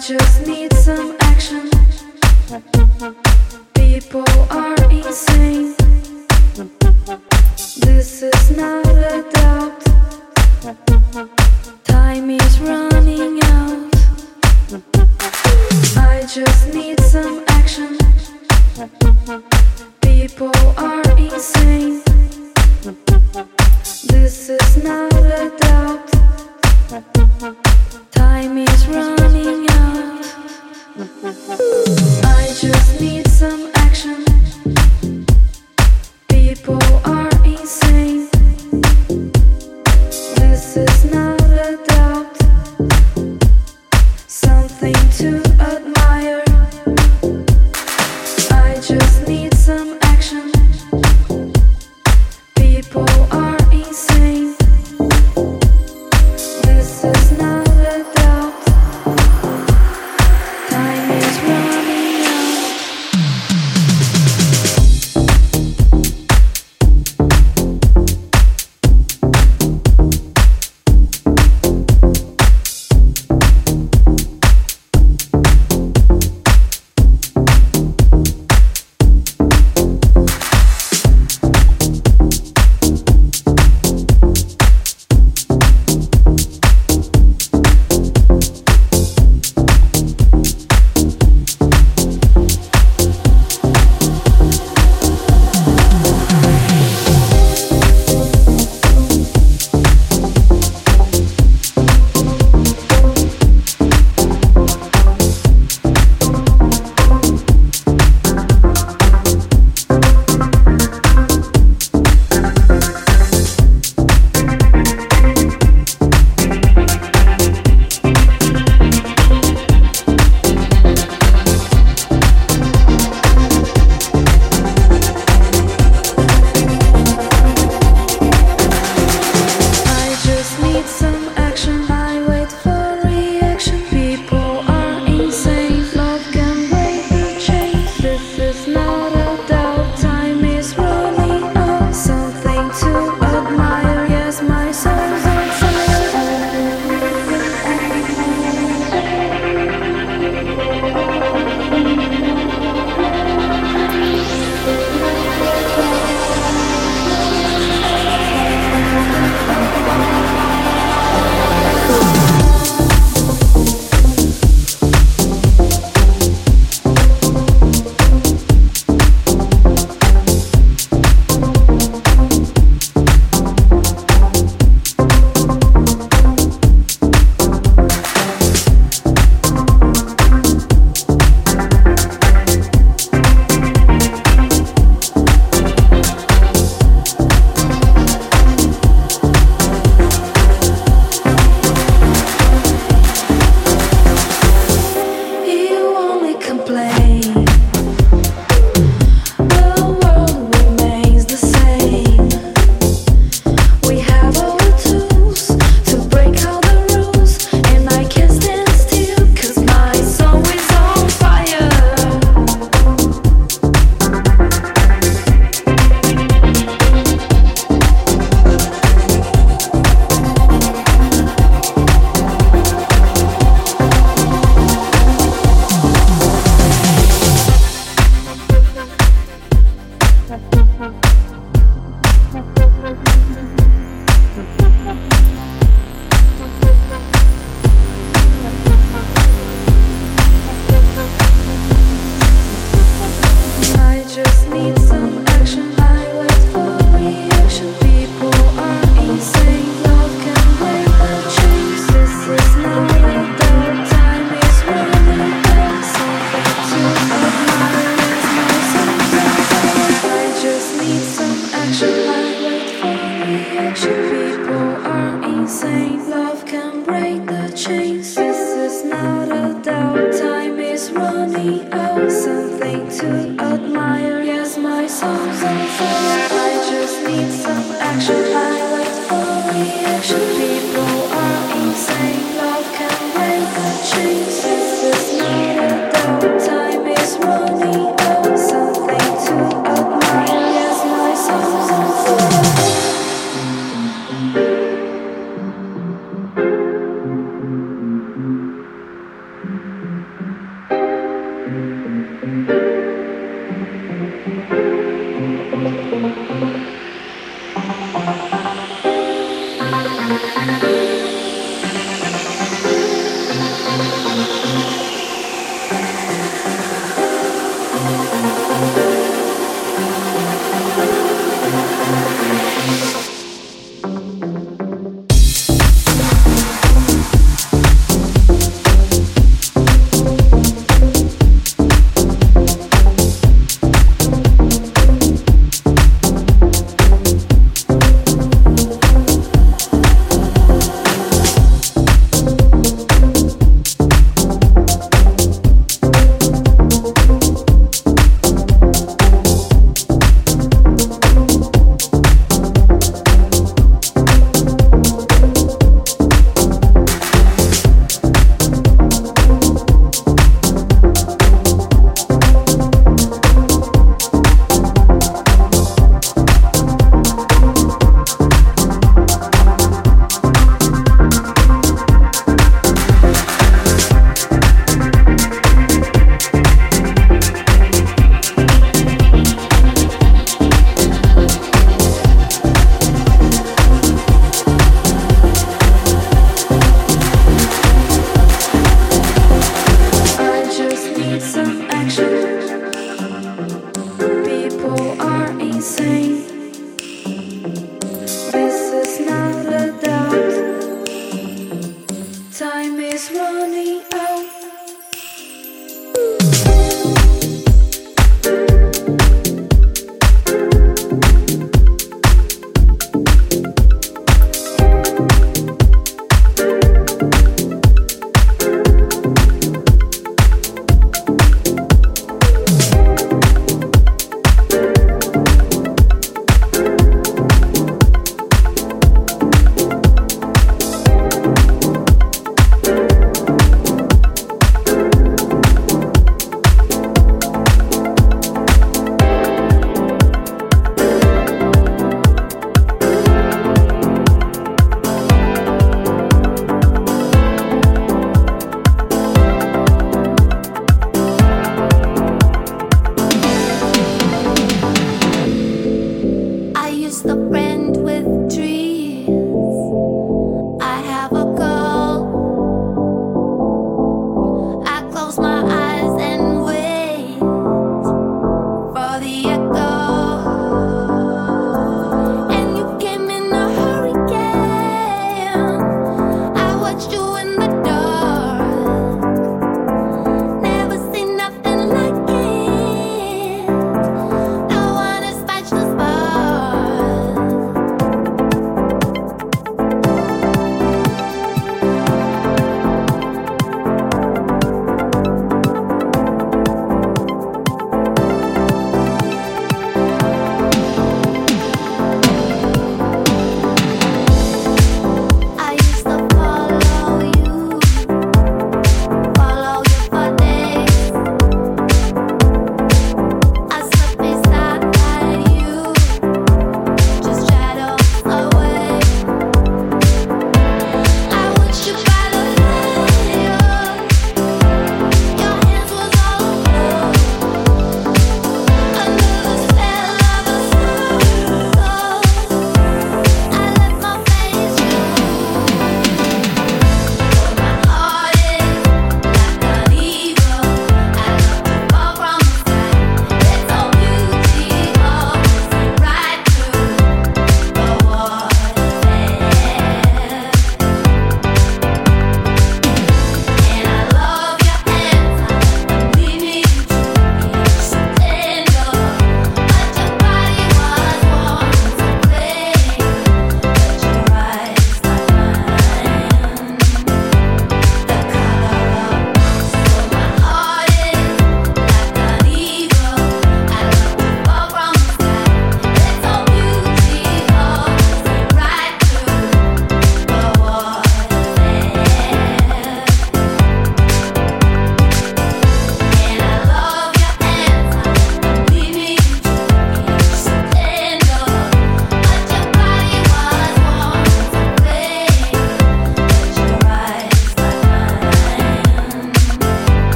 just need some action. People are insane. This is not a doubt. Time is running out. I just need some action. People are insane. This is not a doubt time is running out. I just need some action. People are.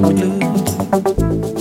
Coming down.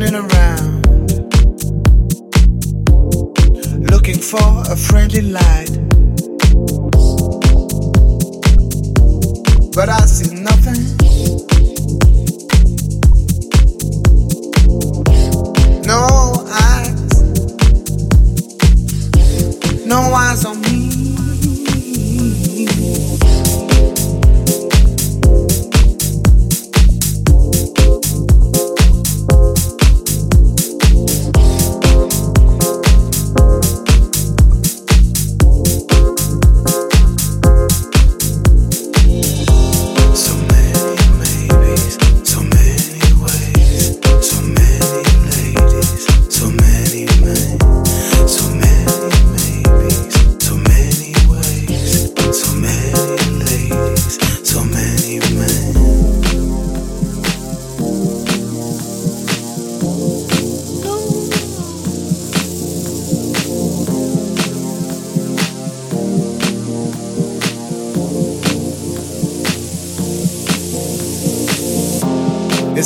turning around, looking for a friendly light. But I see nothing.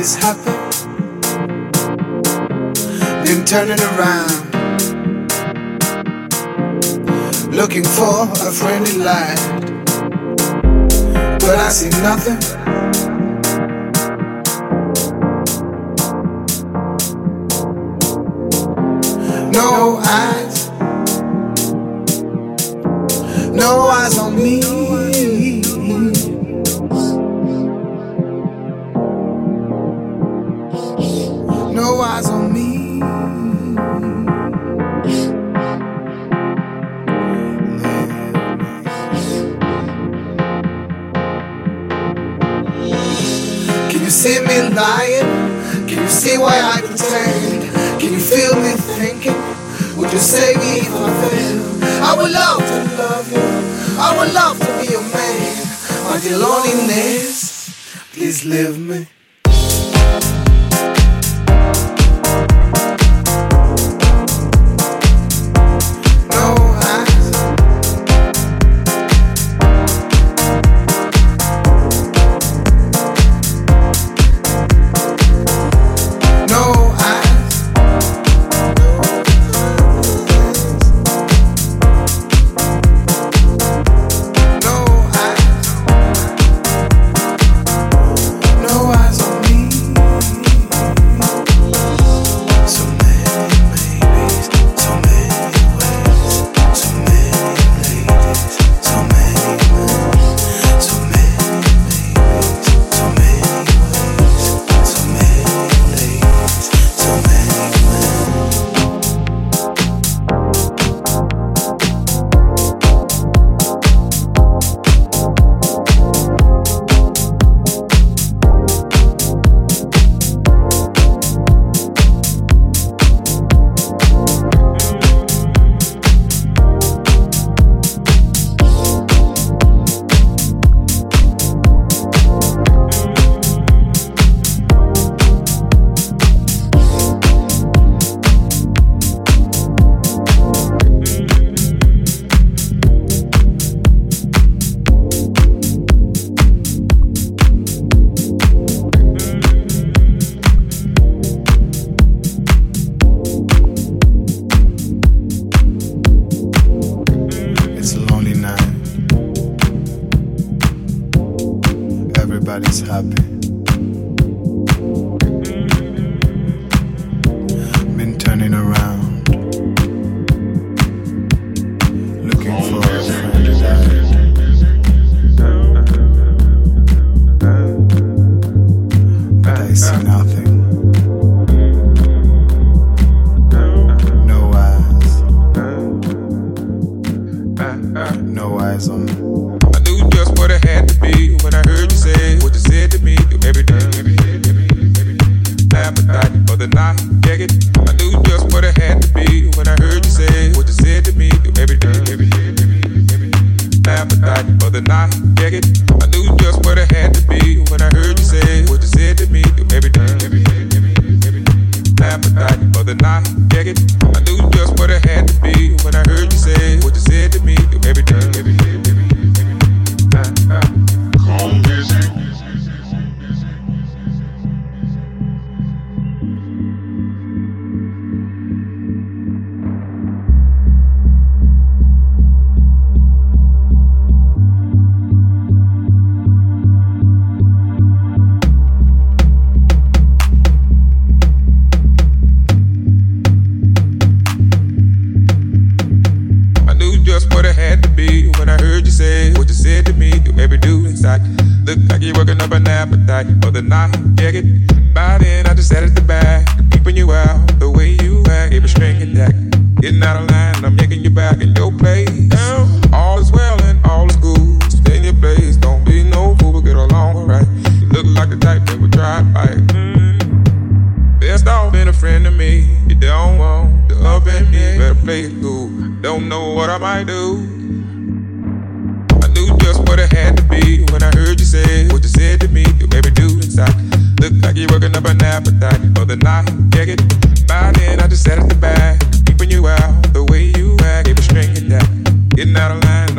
is happy, Been turning around, looking for a friendly light. But I see nothing. No, I please leave me. Who Don't know what I might do. I knew just what it had to be when I heard you say what you said to me. You baby me do inside. Look like you're working up an appetite for the night. Yeah, it. By then, I just sat at the back, keeping you out the way you act. Keep a string it down, getting out of line.